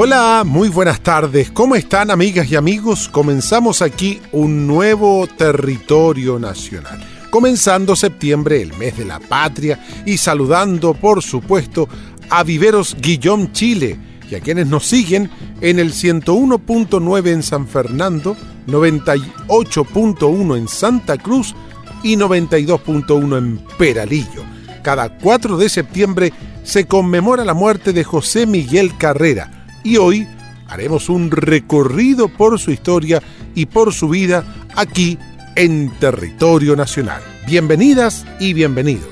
Hola, muy buenas tardes. ¿Cómo están amigas y amigos? Comenzamos aquí un nuevo territorio nacional. Comenzando septiembre, el mes de la patria, y saludando, por supuesto, a Viveros Guillón Chile y a quienes nos siguen en el 101.9 en San Fernando, 98.1 en Santa Cruz y 92.1 en Peralillo. Cada 4 de septiembre se conmemora la muerte de José Miguel Carrera, y hoy haremos un recorrido por su historia y por su vida aquí en territorio nacional. Bienvenidas y bienvenidos.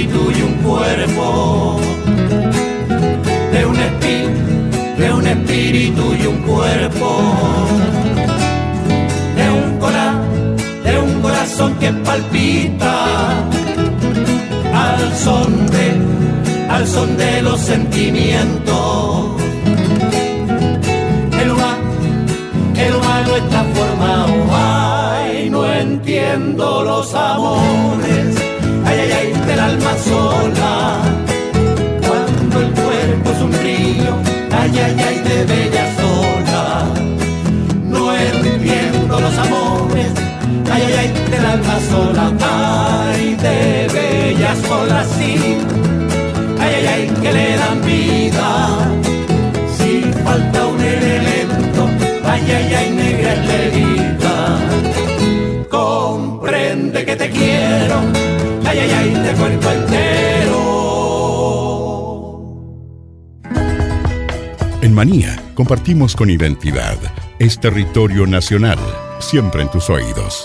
espíritu y un cuerpo. De un, espí de un espíritu y un cuerpo. De un, cora de un corazón que palpita al son de, al son de los sentimientos. El, huma, el humano está formado, ay, no entiendo los amores sola. Cuando el cuerpo es un río, ay, ay, ay, de bella sola. No hirviendo los amores, ay, ay, ay, del alma sola. Ay, de bella sola, sí. Ay, ay, ay, que le dan vida. Si falta un elemento, ay, ay, ay, negra es la herida compartimos con identidad. Es territorio nacional, siempre en tus oídos.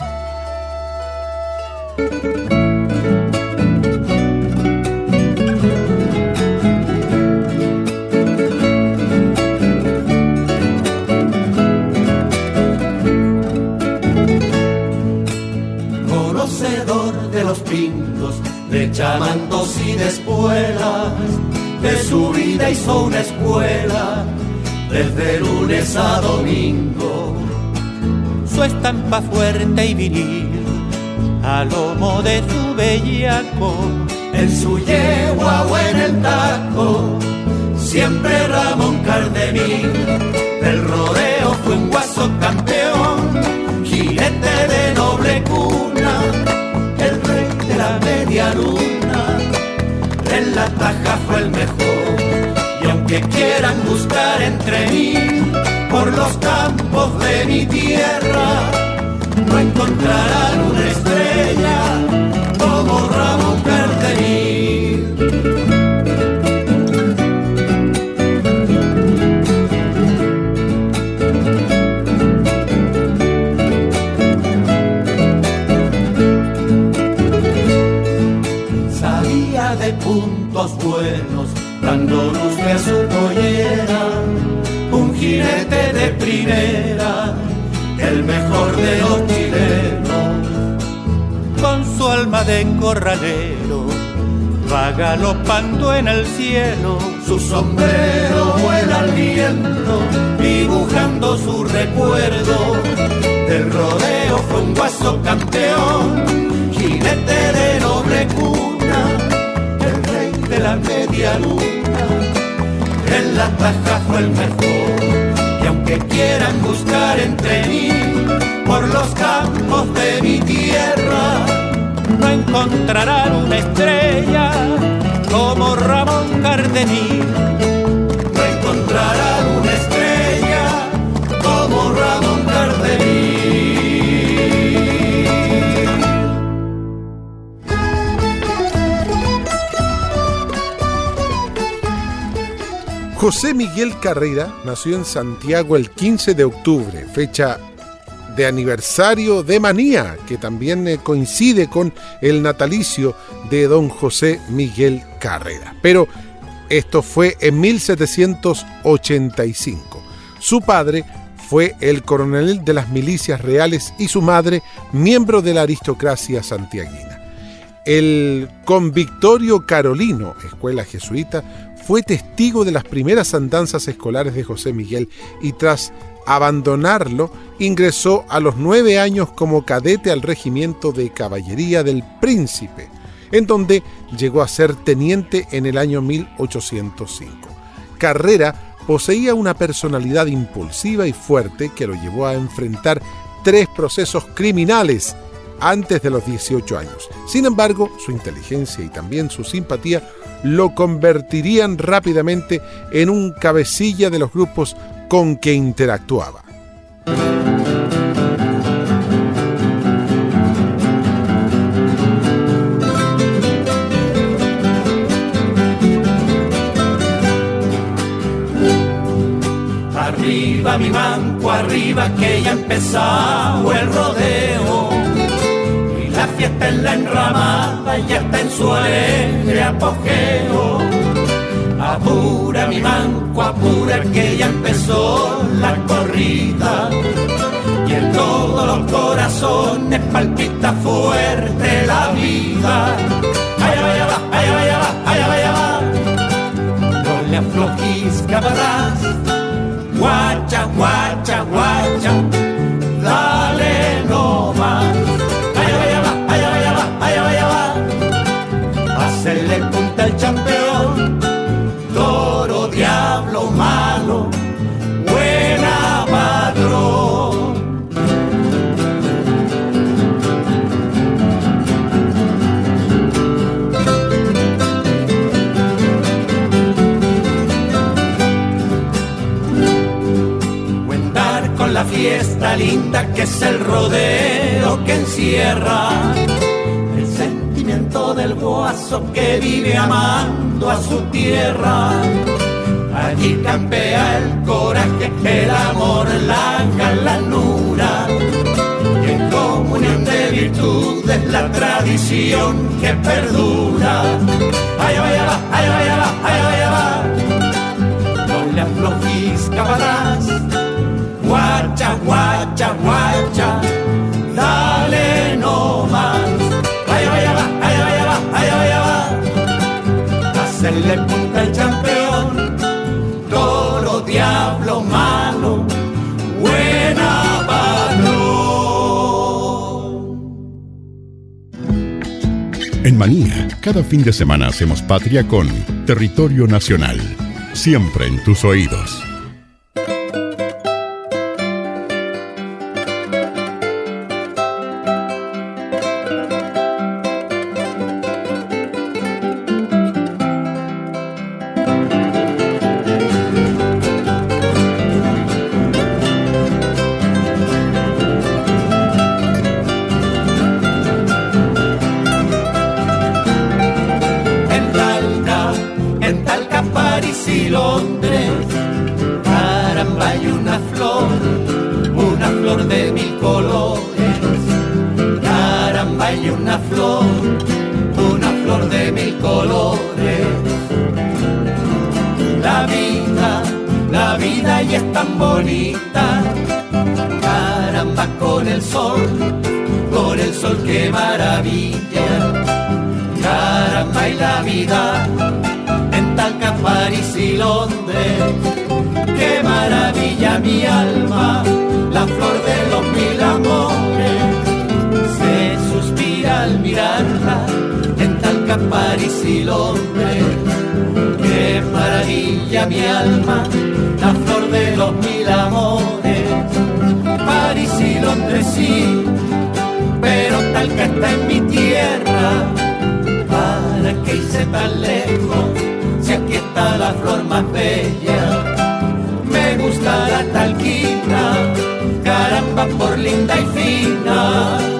A domingo. Su estampa fuerte y viril, a lomo de su bellaco, en su yegua o en el taco, siempre Ramón Cardemil. Del rodeo fue un guaso campeón, jinete de noble cuna, el rey de la media luna, en la taja fue el mejor que quieran buscar entre mí por los campos de mi tierra, no encontrarán el mejor de. Con su alma de corralero, va galopando en el cielo, su sombrero vuela al viento, dibujando su recuerdo. Del rodeo fue un guaso campeón, jinete de noble cuna la media luna, en la taja fue el mejor. Y aunque quieran buscar entre mí, por los campos de mi tierra, no encontrarán una estrella como Ramón Cardenal venir. No encontrarán una estrella como Ramón Cardenil. José Miguel Carrera nació en Santiago el 15 de octubre, fecha de aniversario de Manía, que también eh, coincide con el natalicio de don José Miguel Carrera. Pero esto fue en 1785. Su padre fue el coronel de las milicias reales y su madre miembro de la aristocracia santiaguina. El convictorio carolino, escuela jesuita, fue testigo de las primeras andanzas escolares de José Miguel y tras abandonarlo, ingresó a los nueve años como cadete al regimiento de caballería del Príncipe, en donde llegó a ser teniente en el año 1805. Carrera poseía una personalidad impulsiva y fuerte que lo llevó a enfrentar tres procesos criminales antes de los 18 años. Sin embargo, su inteligencia y también su simpatía lo convertirían rápidamente en un cabecilla de los grupos con que interactuaba. Arriba mi manco, arriba que ya empezado el rodeo. Y la fiesta en la enramada ya está en su alegre apogeo. Apura mi manco, apura que ya empezó la corrida. Y en todos los corazones palpita fuerte la vida. Allá vaya va, allá vaya va, allá vaya va. No le aflojís cabrás. Guacha, guacha, guacha. Fiesta linda que es el rodeo que encierra el sentimiento del guaso que vive amando a su tierra. Allí campea el coraje, el amor, la galanura. Y en comunión de virtudes la tradición que perdura. Vaya va, allá vaya va, allá vaya va. No le aflojís cabalás. Guacha, guacha. Dale no más. Allá vaya va, allá vaya va, allá vaya va. Hacerle punta al campeón. Toro, diablo, malo. Buena patrón. En Manía, cada fin de semana hacemos patria con Territorio Nacional. Siempre en tus oídos. Bonita. Caramba, con el sol, con el sol, qué maravilla caramba y la vida en Talca, París y Londres. Qué maravilla mi alma, la flor de los mil amores. Se suspira al mirarla en Talca, París y Londres. Qué maravilla mi alma, París y Londres sí, pero Talca está en mi tierra. ¿Para qué hice tan lejos? Si aquí está la flor más bella. Me gusta la talquita, caramba por linda y fina.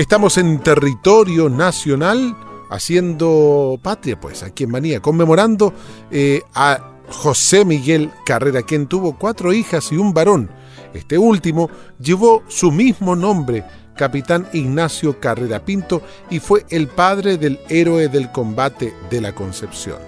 Estamos en territorio nacional haciendo patria, pues, aquí en Manía, conmemorando eh, a José Miguel Carrera, quien tuvo cuatro hijas y un varón. Este último llevó su mismo nombre, Capitán Ignacio Carrera Pinto, y fue el padre del héroe del combate de la Concepción.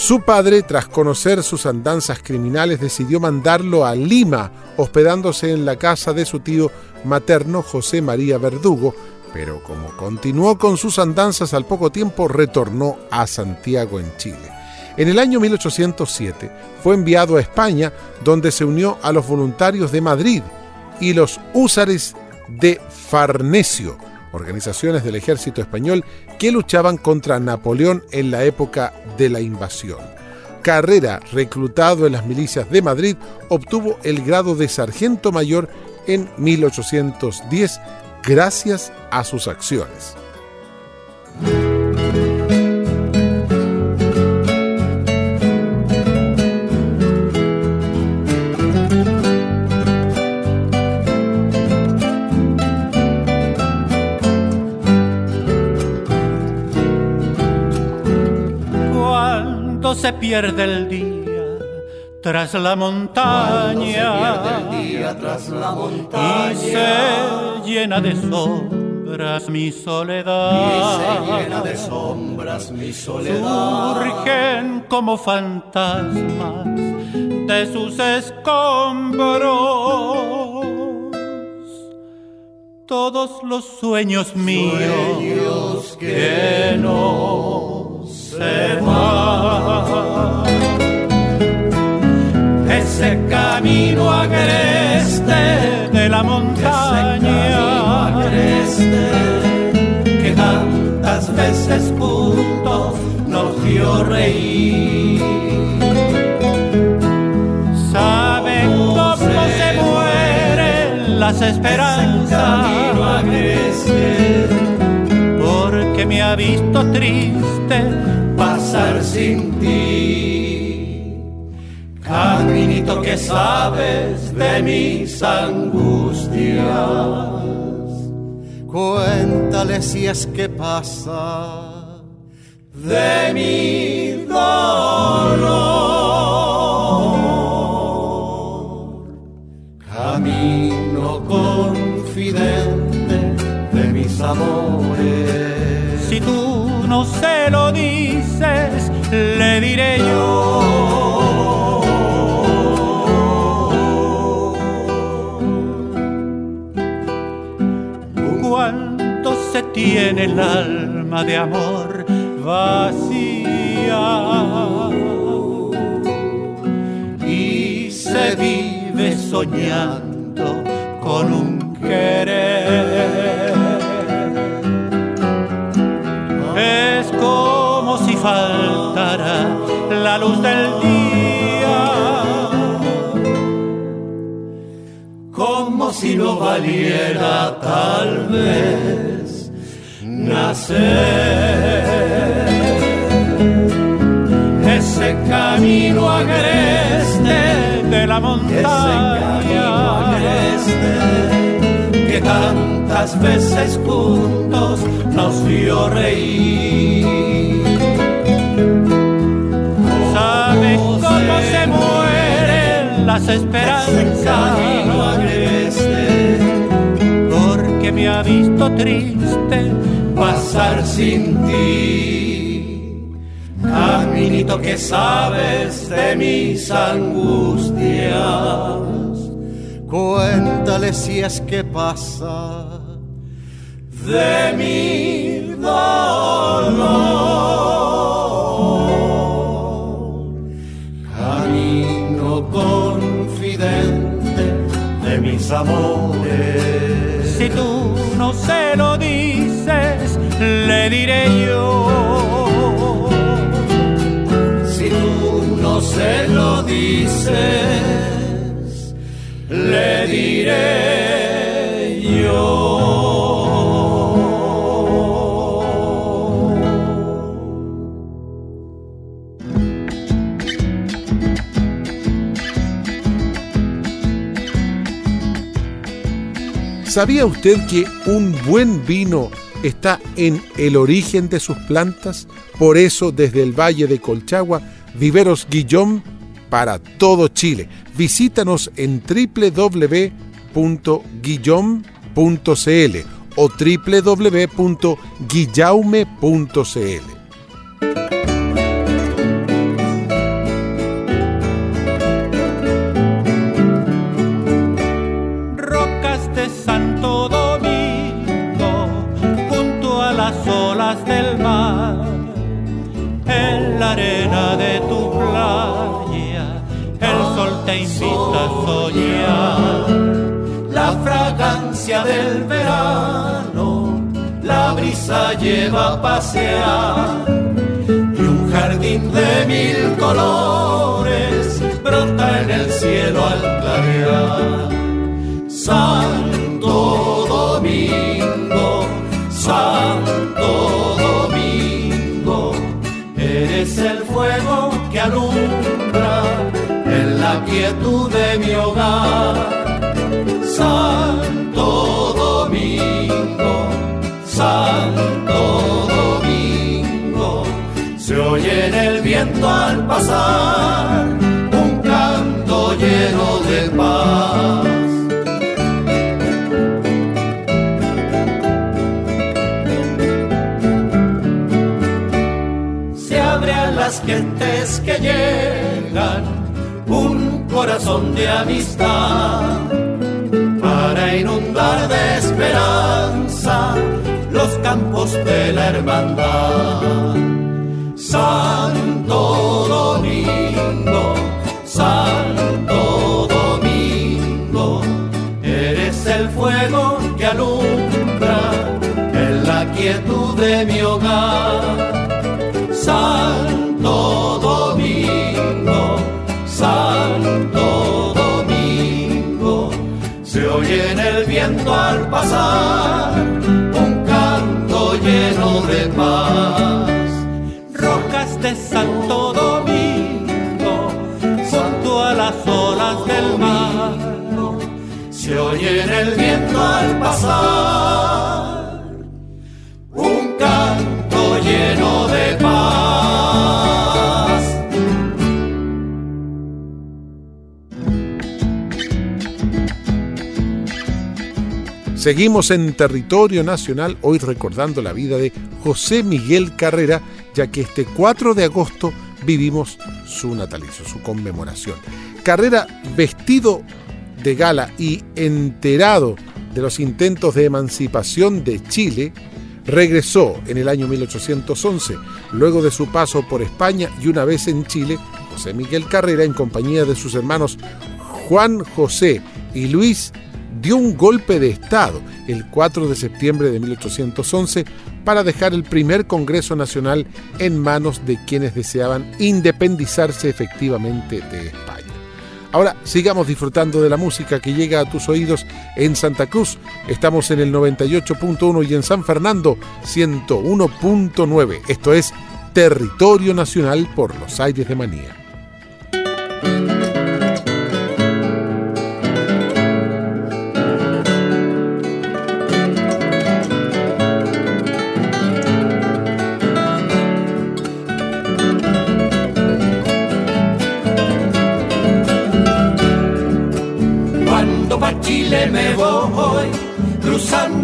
Su padre, tras conocer sus andanzas criminales, decidió mandarlo a Lima, hospedándose en la casa de su tío materno José María Verdugo, pero como continuó con sus andanzas al poco tiempo retornó a Santiago en Chile. En el año 1807 fue enviado a España, donde se unió a los voluntarios de Madrid y los húsares de Farnesio, organizaciones del ejército español que luchaban contra Napoleón en la época de la invasión. Carrera, reclutado en las milicias de Madrid, obtuvo el grado de sargento mayor en 1810 gracias a sus acciones. Se pierde el día tras la montaña, tras la montaña y se llena de sombras mi soledad. y se llena de sombras mi soledad. Surgen como fantasmas de sus escombros todos los sueños míos Sueños que no se van. ese camino agreste de la ese camino montaña agreste que tantas veces juntos nos dio reír. saben cómo se mueren las Camino esperanzas agreste porque me ha visto triste pasar sin ti. Caminito que sabes de mis angustias. Cuéntale si es que pasa. de mi dolor. Lo dices le diré yo cuánto se tiene el alma de amor vacía y se vive soñando con un querer. Valiera tal vez nacer. Ese camino agreste de la ese camino montaña. agreste que tantas veces juntos nos vio reír. ¿Sabe cómo se muere mueren las esperanzas? Me ha visto triste pasar sin ti. Caminito que sabes de mis angustias. Cuéntale si es que pasa. de mi dolor. Camino confidente de mis amores. Lo dices, le diré yo? Si tú no se lo dices, le diré yo. ¿Sabía usted que un buen vino está en el origen de sus plantas? Por eso, desde el Valle de Colchagua, Viveros Guillón para todo Chile. Visítanos en www.guillón.cl o www.guillaume.cl. del verano, la brisa lleva a pasear y un jardín de mil colores brota en el cielo al clarear. Santo Domingo, Santo Domingo, eres el fuego que alumbra en la quietud de mi hogar. Santo Domingo, se oye en el viento al pasar un canto lleno de paz. Se abre a las gentes que llegan un corazón de amistad inundar de esperanza los campos de la hermandad. Santo Domingo, Santo Domingo, eres el fuego que alumbra en la quietud de mi hogar. Santo al pasar un canto lleno de paz. Rocas de Santo Domingo, junto a las olas del mar, se oye en el viento al pasar Seguimos en territorio nacional hoy recordando la vida de José Miguel Carrera, ya que este 4 de agosto vivimos su natalicio, su conmemoración. Carrera vestido de gala y enterado de los intentos de emancipación de Chile, regresó en el año 1811, luego de su paso por España y una vez en Chile, José Miguel Carrera, en compañía de sus hermanos Juan José y Luis dio un golpe de Estado el 4 de septiembre de 1811 para dejar el primer Congreso Nacional en manos de quienes deseaban independizarse efectivamente de España. Ahora sigamos disfrutando de la música que llega a tus oídos en Santa Cruz. Estamos en el 98.1 y en San Fernando 101.9. Esto es Territorio Nacional por los aires de Manía.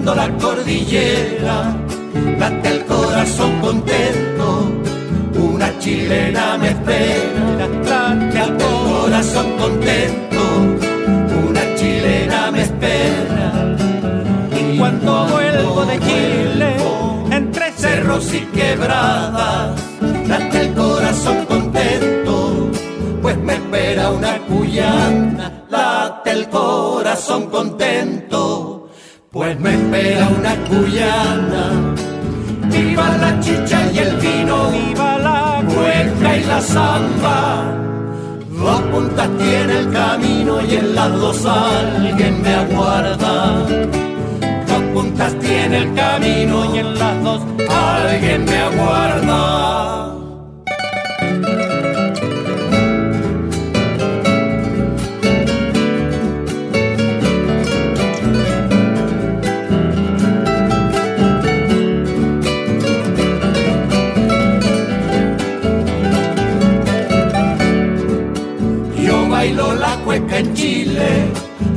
Cruzando la cordillera, late el corazón contento, una chilena me espera, late el corazón contento, una chilena me espera. Y cuando vuelvo de Chile, entre cerros y quebradas, late el corazón contento, pues me espera una cuyana late el corazón contento, pues me espera una cuyana. Viva la chicha y el vino, viva la cueca y la samba. Dos puntas tiene el camino y en las dos alguien me aguarda. Dos puntas tiene el camino y en las dos alguien me aguarda. En Chile,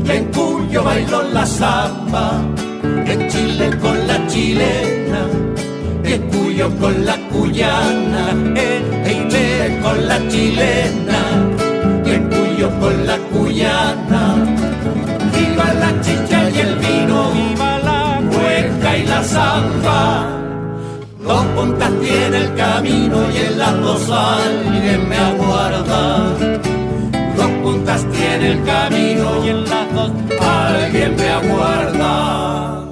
en Cuyo bailó la samba, en Chile con la chilena, en Cuyo con la cuyana, en Chile con la chilena, en Cuyo con la cuyana. Viva la chicha y el vino, viva la cueca y la samba. Dos puntas tiene el camino y en las dos alguien me aguarda puntas tiene el camino y en las dos alguien me aguarda.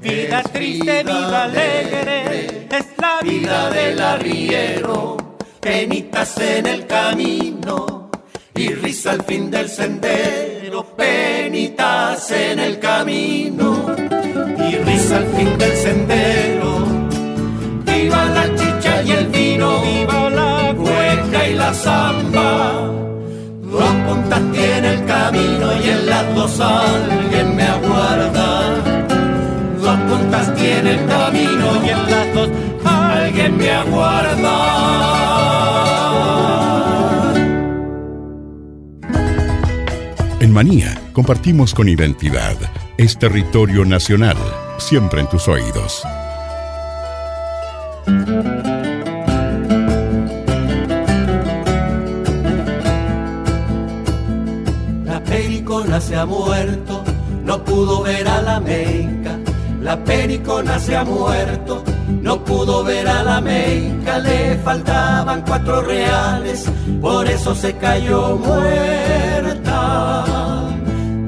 Vida triste, vida alegre, es la vida del arriero, penitas en el camino y risa al fin del sendero, penitas en el camino y risa al fin del sendero. Viva la chicha y el vino, viva samba. Dos puntas tiene el camino y en las dos alguien me aguarda. Dos puntas tiene el camino y en las dos alguien me aguarda. En Manía compartimos con identidad. Es territorio nacional, siempre en tus oídos. Muerto, no pudo ver a la meica. La pericona se ha muerto, no pudo ver a la meica. Le faltaban cuatro reales, por eso se cayó muerta.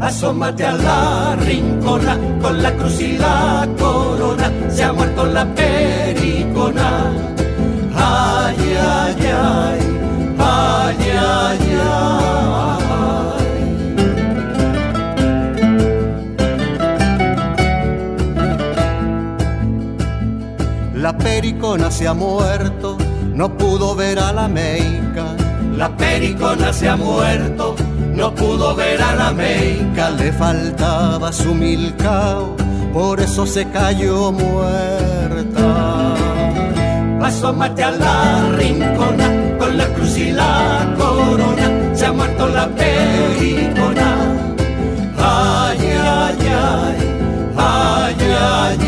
Asómate a la rincona con la cruz y la corona. Se ha muerto la pericona. Ay, ay, ay, ay, ay, ay. La pericona se ha muerto, no pudo ver a la meica. La pericona se ha muerto, no pudo ver a la meica. Le faltaba su milcao, por eso se cayó muerta. Asómate a la rincona con la cruz y la corona. Se ha muerto la pericona. Ay, ay, ay, ay, ay, ay.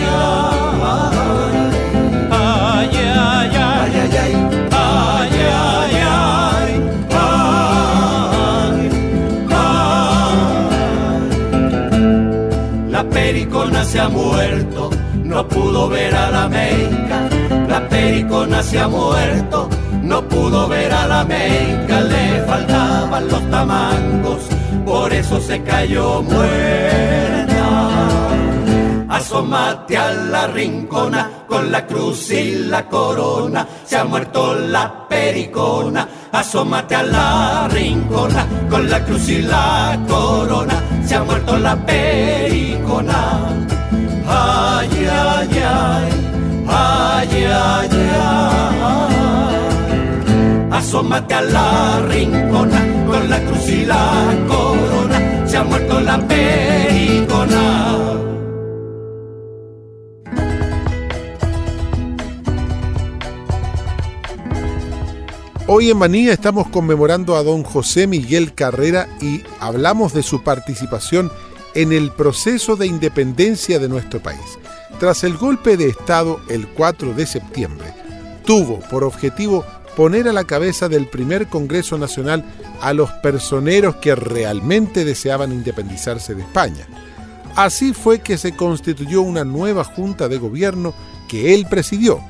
Se ha muerto, no pudo ver a la meica. La pericona se ha muerto, no pudo ver a la meica. Le faltaban los tamangos, por eso se cayó muerta. Asómate a la rincona con la cruz y la corona. Se ha muerto la pericona. Asómate a la rincona con la cruz y la corona. Se ha muerto la pericona. Ay, ay, ay, ay, ay, ay. Asómate a la rincona con la cruz y la corona. Se ha muerto la pericona. Hoy en Manía estamos conmemorando a don José Miguel Carrera y hablamos de su participación en el proceso de independencia de nuestro país. Tras el golpe de Estado el 4 de septiembre, tuvo por objetivo poner a la cabeza del primer Congreso Nacional a los personeros que realmente deseaban independizarse de España. Así fue que se constituyó una nueva junta de gobierno que él presidió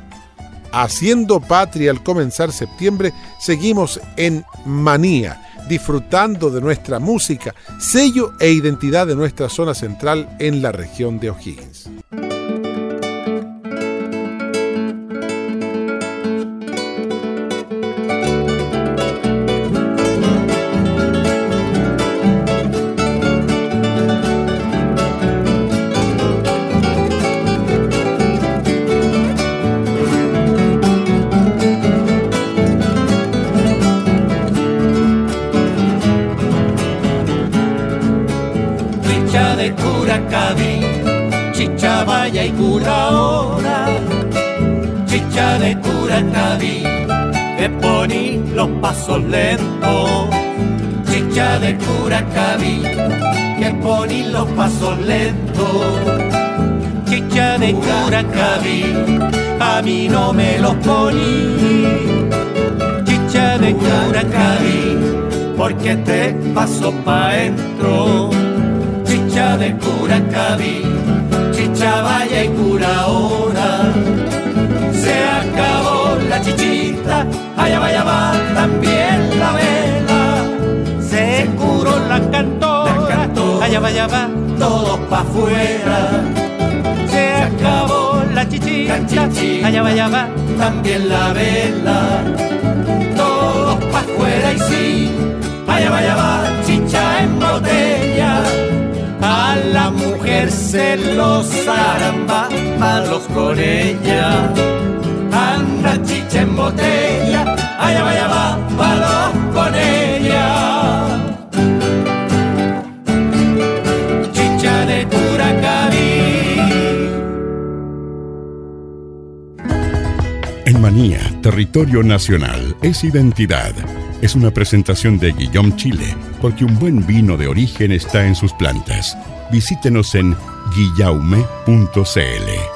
Haciendo patria al comenzar septiembre, seguimos en Manía, disfrutando de nuestra música, sello e identidad de nuestra zona central en la región de O'Higgins. Cabí, que poní los pasos lentos, chicha de cura cabí, que poní los pasos lentos chicha de Curacaví, a mí no me los poní. Chicha de Curacaví, porque te paso pa' dentro. Chicha de Curacaví, chicha vaya y cura ahora. Se acabó la chichita, allá vaya va también la vela. Se curó la cantora, allá vaya va todos pa' afuera acabó la chichita, allá va, allá va, también la vela. Todos pa' afuera y sí, allá va, allá va, chicha en botella. A la mujer se los con ella. Anda chicha en botella, allá va, allá va, palos con ella. Manía, territorio nacional, es identidad. Es una presentación de Guillaume Chile, porque un buen vino de origen está en sus plantas. Visítenos en guillaume.cl.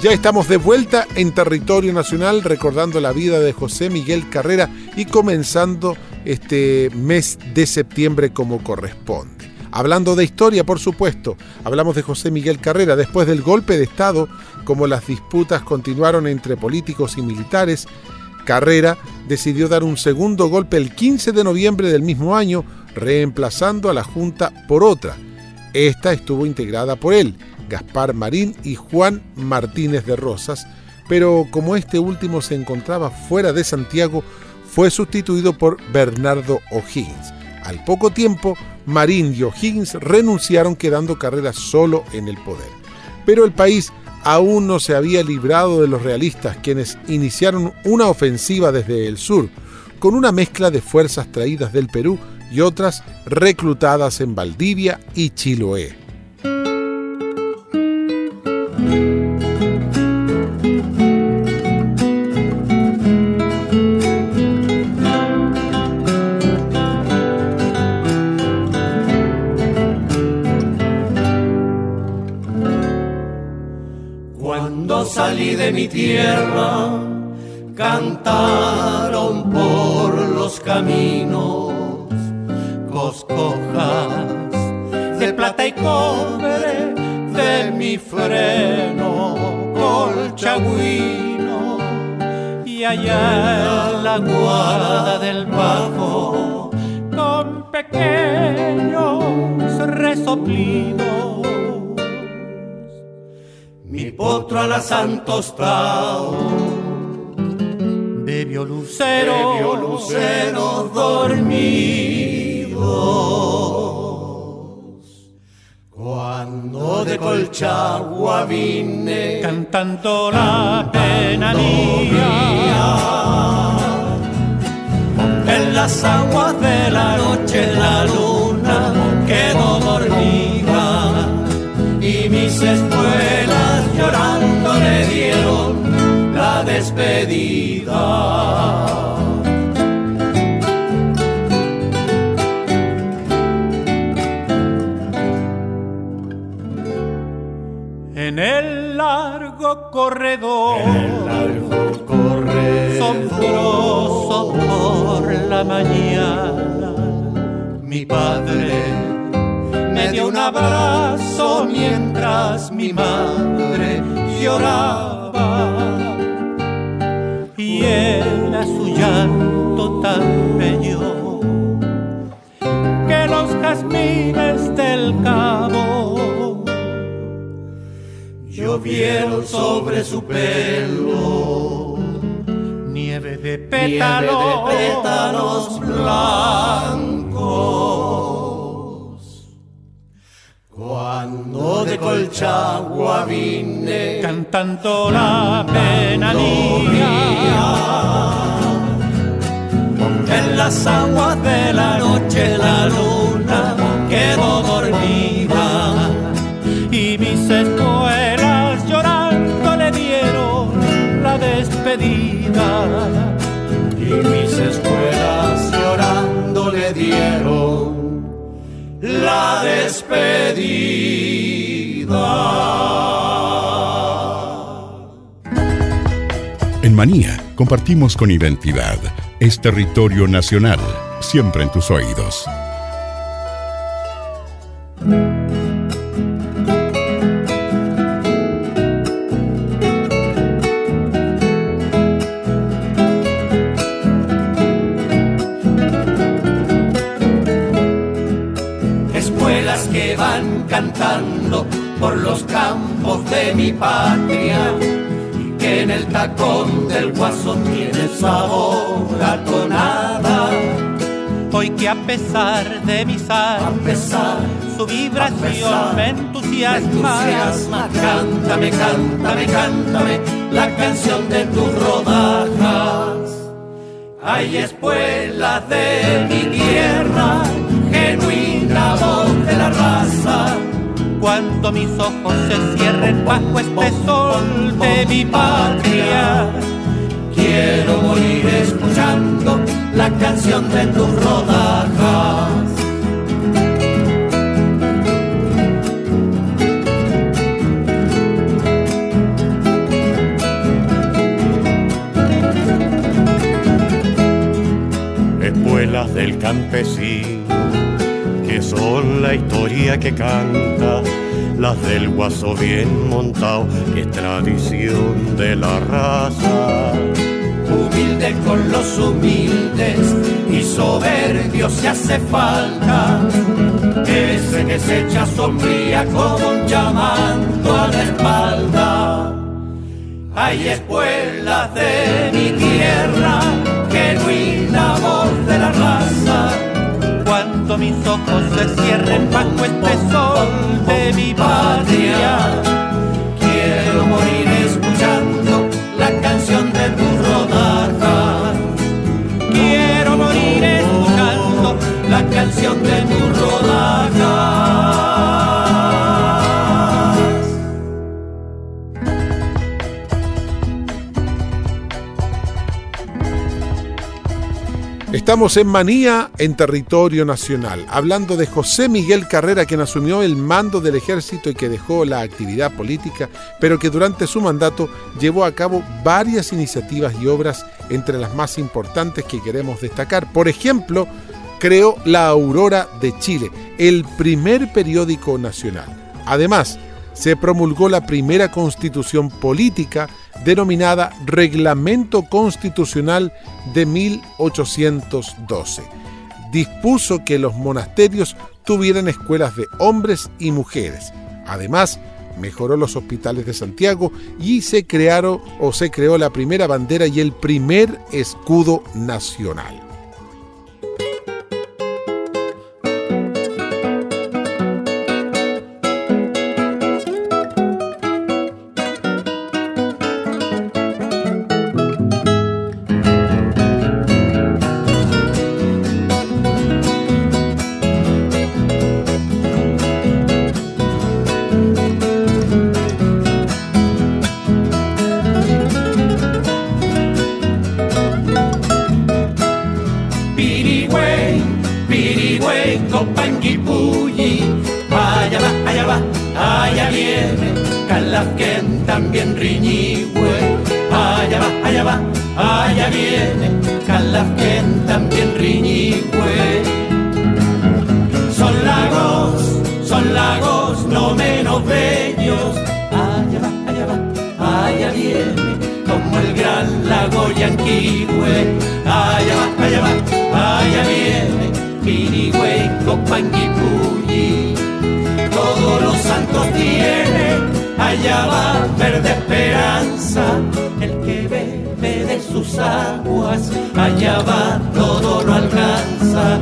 Ya estamos de vuelta en territorio nacional recordando la vida de José Miguel Carrera y comenzando este mes de septiembre como corresponde. Hablando de historia, por supuesto, hablamos de José Miguel Carrera. Después del golpe de Estado, como las disputas continuaron entre políticos y militares, Carrera decidió dar un segundo golpe el 15 de noviembre del mismo año, reemplazando a la Junta por otra. Esta estuvo integrada por él, Gaspar Marín y Juan Martínez de Rosas, pero como este último se encontraba fuera de Santiago, fue sustituido por Bernardo O'Higgins. Al poco tiempo, Marín y O'Higgins renunciaron quedando Carrera solo en el poder. Pero el país aún no se había librado de los realistas, quienes iniciaron una ofensiva desde el sur, con una mezcla de fuerzas traídas del Perú y otras reclutadas en Valdivia y Chiloé. Mi tierra, cantaron por los caminos coscojas de plata y cobre de mi freno colchagüino. Y allá en la guarda del bajo con pequeños resoplidos potro a la Santos Tao. Bebió lucero, bebió lucero dormidos. Cuando de Colchagua vine cantando la pena En las aguas de la noche la luna quedó dormida y mis espuelas despedida. En el largo corredor, en el largo corredor, sombroso por la mañana, mi padre me dio un abrazo mientras mi madre lloraba. Su llanto tan bello que los jazmines del cabo llovieron sobre su pelo. Nieve de pétalos, Nieve de pétalos blancos. Cuando de Colchagua vine cantando la pena mía. En las aguas de la noche la luna despedida. En Manía compartimos con identidad. Es territorio nacional, siempre en tus oídos. Tacón del guaso tiene sabor a tonada. Hoy que a pesar de mi A sal, pesar, su a vibración pesar, me me entusiasma. entusiasma. Cántame, cántame, cántame la canción de tus rodajas. Hay espuelas de mi tierra, genuina voz de la raza. Cuando mis ojos se cierren bajo este sol de mi patria, Quiero morir escuchando la canción de tus rodajas. espuelas del campesino, son la historia que canta, las del guaso bien montado, que es tradición de la raza. Humilde con los humildes y soberbio se hace falta. Ese que se echa sombría como un llamando a la espalda. Hay espuelas de mi tierra, genuina voz de la raza. Mis ojos se cierren bajo este sol de mi patria. Quiero morir escuchando la canción de tu rodaja. Quiero morir escuchando la canción de tu rodaja. Estamos en Manía, en territorio nacional, hablando de José Miguel Carrera, quien asumió el mando del ejército y que dejó la actividad política, pero que durante su mandato llevó a cabo varias iniciativas y obras, entre las más importantes que queremos destacar. Por ejemplo, creó La Aurora de Chile, el primer periódico nacional. Además, se promulgó la primera constitución política denominada Reglamento Constitucional de 1812. Dispuso que los monasterios tuvieran escuelas de hombres y mujeres. Además, mejoró los hospitales de Santiago y se crearon o se creó la primera bandera y el primer escudo nacional. Como el gran lago Yanquihue, allá va, allá va, allá viene, Pirigüey, Copanguipulli, todos los santos tienen, allá va verde esperanza, el que bebe de sus aguas, allá va, todo lo alcanza,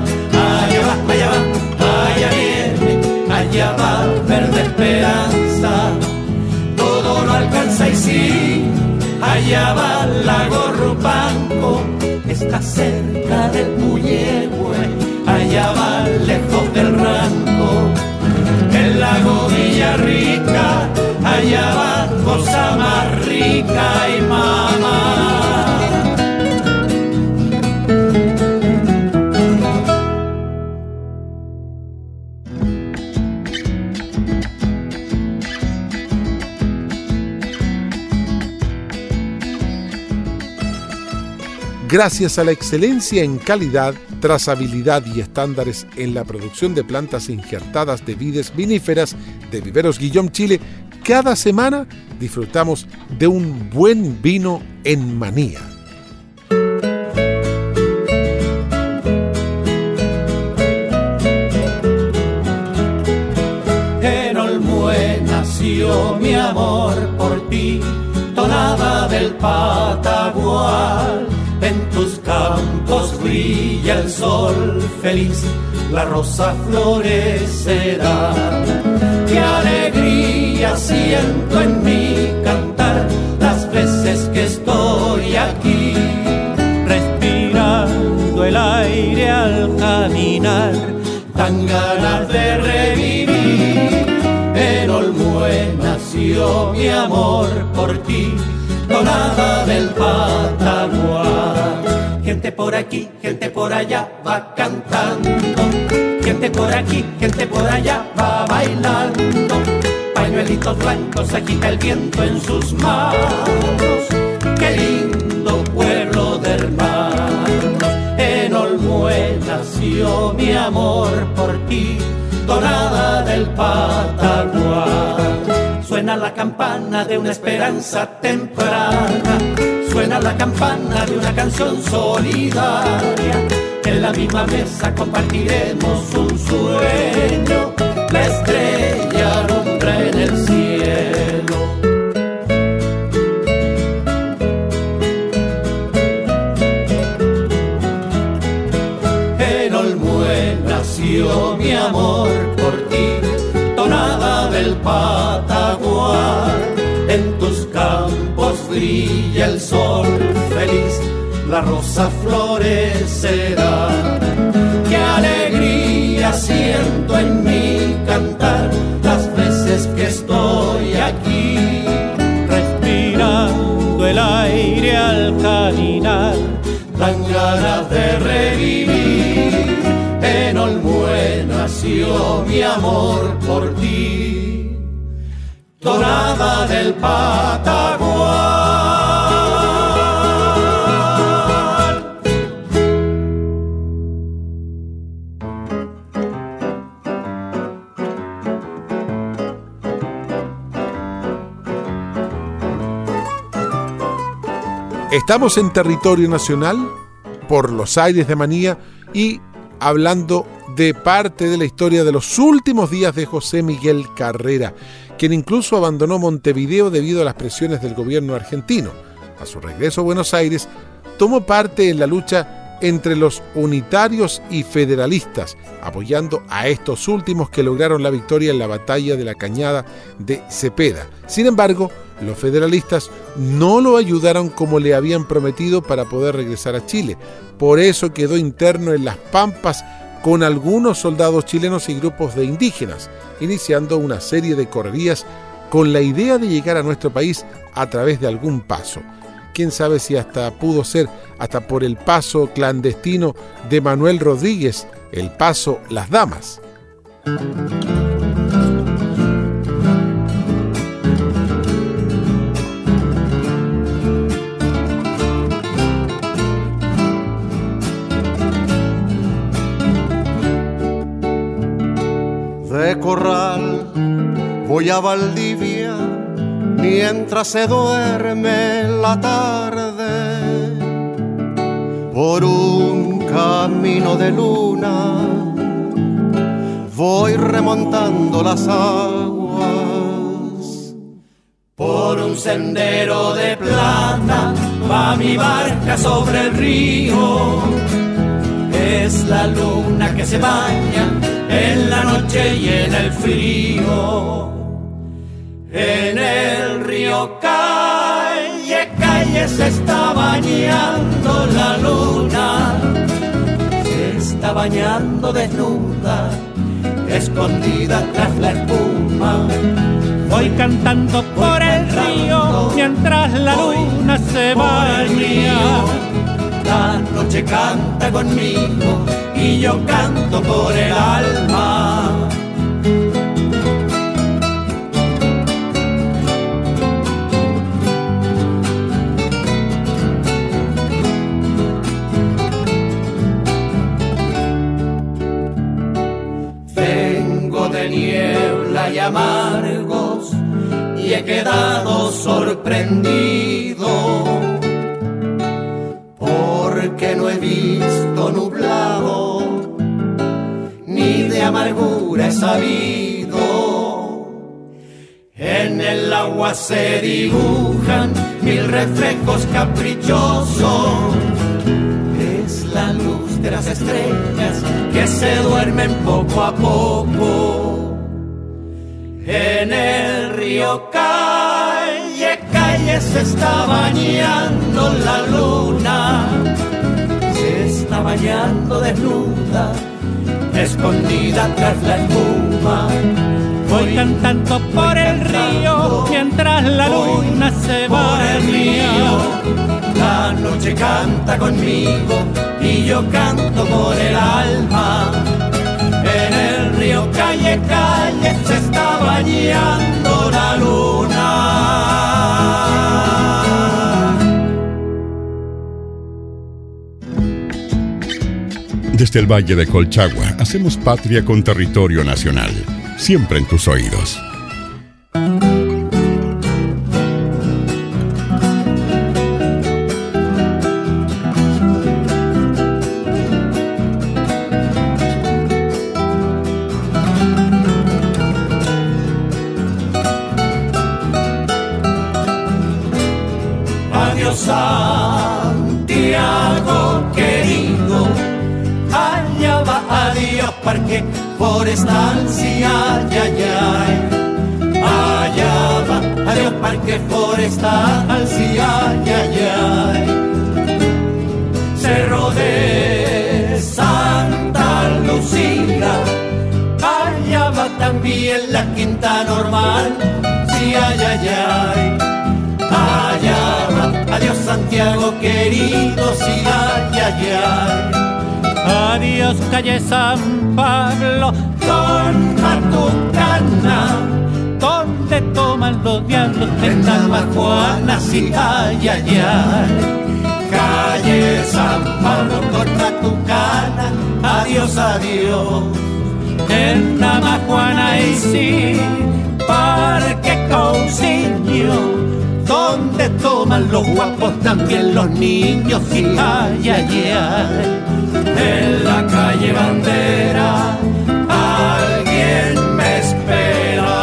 el lago Rupanco, está cerca del Puyehue, allá va lejos del Ranco, el lago Villarrica, allá va cosa más rica y mamá. Gracias a la excelencia en calidad, trazabilidad y estándares en la producción de plantas injertadas de vides viníferas de Viveros Guillón Chile, cada semana disfrutamos de un buen vino en manía. En Olmué nació mi amor por ti, tonada del Patagual brilla el sol feliz, la rosa florecerá. Qué alegría siento en mi cantar las veces que estoy aquí. Respirando el aire al caminar, tan ganas de revivir. En Olmué nació mi amor por ti tonada del Pataguá. Gente por aquí, gente por allá va cantando. Gente por aquí, gente por allá va bailando. Pañuelitos blancos agita el viento en sus manos. Qué lindo pueblo de hermanos. En Olmué nació mi amor por ti, tonada del Pataguá Suena la campana de una esperanza temprana, suena la campana de una canción solidaria. En la misma mesa compartiremos un sueño, la estrella brilla el sol feliz, la rosa florecerá. Qué alegría siento en mi cantar las veces que estoy aquí. Respirando el aire al caminar, dan ganas de revivir. En Olmué nació mi amor por ti dorada del Patagual. Estamos en territorio nacional por los aires de Manía y hablando de parte de la historia de los últimos días de José Miguel Carrera quien incluso abandonó Montevideo debido a las presiones del gobierno argentino. A su regreso a Buenos Aires, tomó parte en la lucha entre los unitarios y federalistas, apoyando a estos últimos que lograron la victoria en la batalla de la Cañada de Cepeda. Sin embargo, los federalistas no lo ayudaron como le habían prometido para poder regresar a Chile. Por eso quedó interno en las Pampas con algunos soldados chilenos y grupos de indígenas, iniciando una serie de correrías con la idea de llegar a nuestro país a través de algún paso. Quién sabe si hasta pudo ser hasta por el paso clandestino de Manuel Rodríguez, el paso Las Damas. A Valdivia mientras se duerme la tarde. Por un camino de luna voy remontando las aguas. Por un sendero de plata va mi barca sobre el río. Es la luna que se baña en la noche y en el frío. En el río calle, calle se está bañando la luna, se está bañando desnuda, escondida tras la espuma. Voy cantando por el río mientras la luna se baña. La noche canta conmigo y yo canto por el alma. Y amargos y he quedado sorprendido porque no he visto nublado ni de amargura he sabido. En el agua se dibujan mil reflejos caprichosos. Es la luz de las estrellas que se duermen poco a poco. En el río calle, calle se está bañando la luna, se está bañando desnuda, escondida tras la espuma. Voy cantando por el río mientras la luna se va el río. La noche canta conmigo y yo canto por el alma. Calle, calle se está bañando la luna. Desde el Valle de Colchagua hacemos patria con territorio nacional, siempre en tus oídos. Normal, sí, ay, ay, ay. Allá va, adiós Santiago querido, sí, ay, ay, ay. Adiós calle San Pablo, con Matucana, donde toman los diablos en Juana, sí, ay, ay, ay. Calle San Pablo con Matucana, adiós, adiós. En Juana y sí, Donde toman los guapos también los niños, sí, ay, ay, ay en la calle Bandera alguien me espera.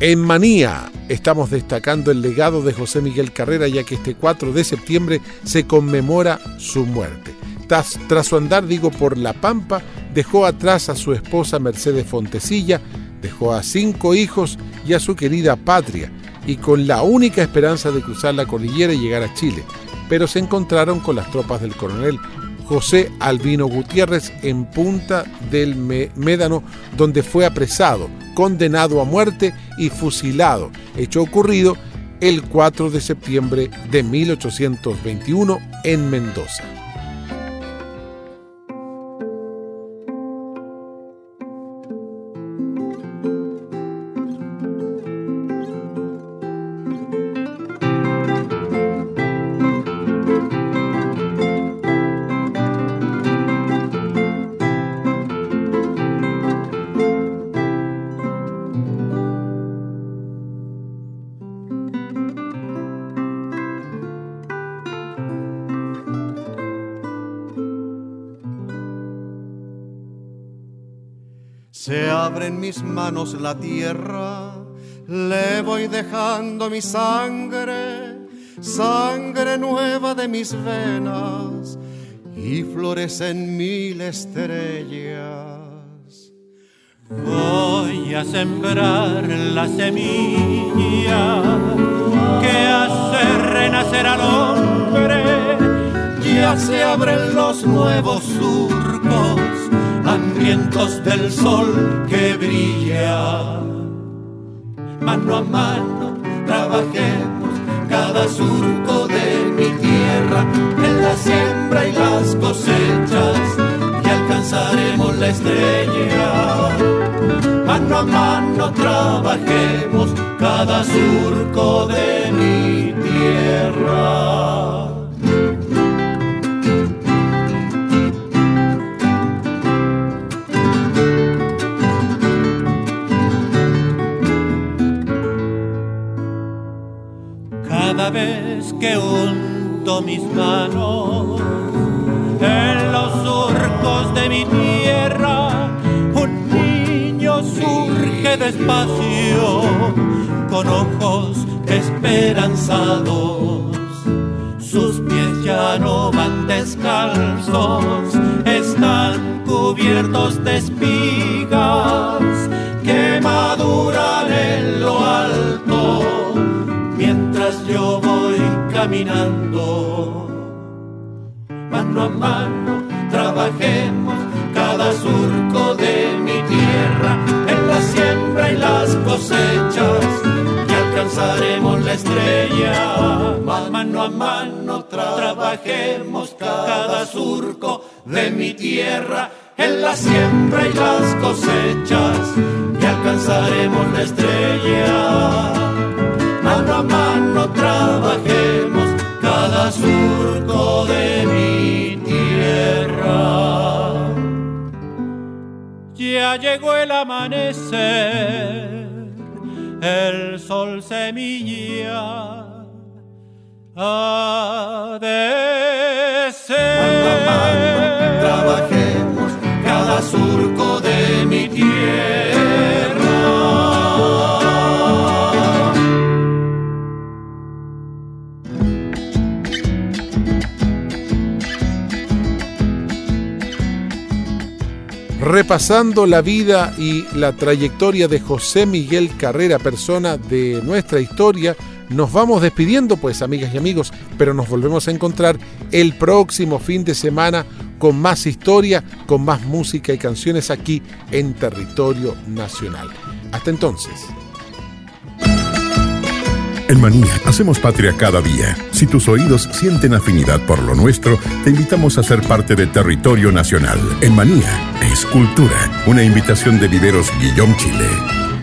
En Manía estamos destacando el legado de José Miguel Carrera ya que este 4 de septiembre se conmemora su muerte. Tras, su andar, digo, por La Pampa, dejó atrás a su esposa Mercedes Fontecilla, dejó a cinco hijos y a su querida patria, y con la única esperanza de cruzar la cordillera y llegar a Chile. Pero se encontraron con las tropas del coronel José Albino Gutiérrez en Punta del Médano, donde fue apresado, condenado a muerte y fusilado, hecho ocurrido el 4 de septiembre de 1821 en Mendoza. Mis manos la tierra, le voy dejando mi sangre, sangre nueva de mis venas y florecen mil estrellas. Voy a sembrar la semilla que hace renacer al hombre. Ya se abren los nuevos surcos, hambrientos del sol que brilla. Mano a mano trabajemos cada surco de mi tierra en la siembra y las cosechas alcanzaremos la estrella. Mano a mano trabajemos cada surco de mi tierra. Cada vez que hundo mis manos en los surcos de mi tierra, un niño surge despacio con ojos esperanzados. Sus pies ya no van descalzos, están cubiertos de espigas mano a mano trabajemos cada surco de mi tierra en la siembra y las cosechas y alcanzaremos la estrella. Mano a mano trabajemos cada surco de mi tierra en la siembra y las cosechas y alcanzaremos la estrella. Surco de mi tierra. Ya llegó el amanecer, el sol semilla ha de ser. Trabajemos cada surco de mi tierra. Repasando la vida y la trayectoria de José Miguel Carrera, persona de nuestra historia. Nos vamos despidiendo, pues, amigas y amigos, pero nos volvemos a encontrar el próximo fin de semana con más historia, con más música y canciones aquí en territorio nacional. Hasta entonces. En Manía hacemos patria cada día. Si tus oídos sienten afinidad por lo nuestro, te invitamos a ser parte de Territorio Nacional. En Manía es cultura. Una invitación de Viveros Guillón Chile.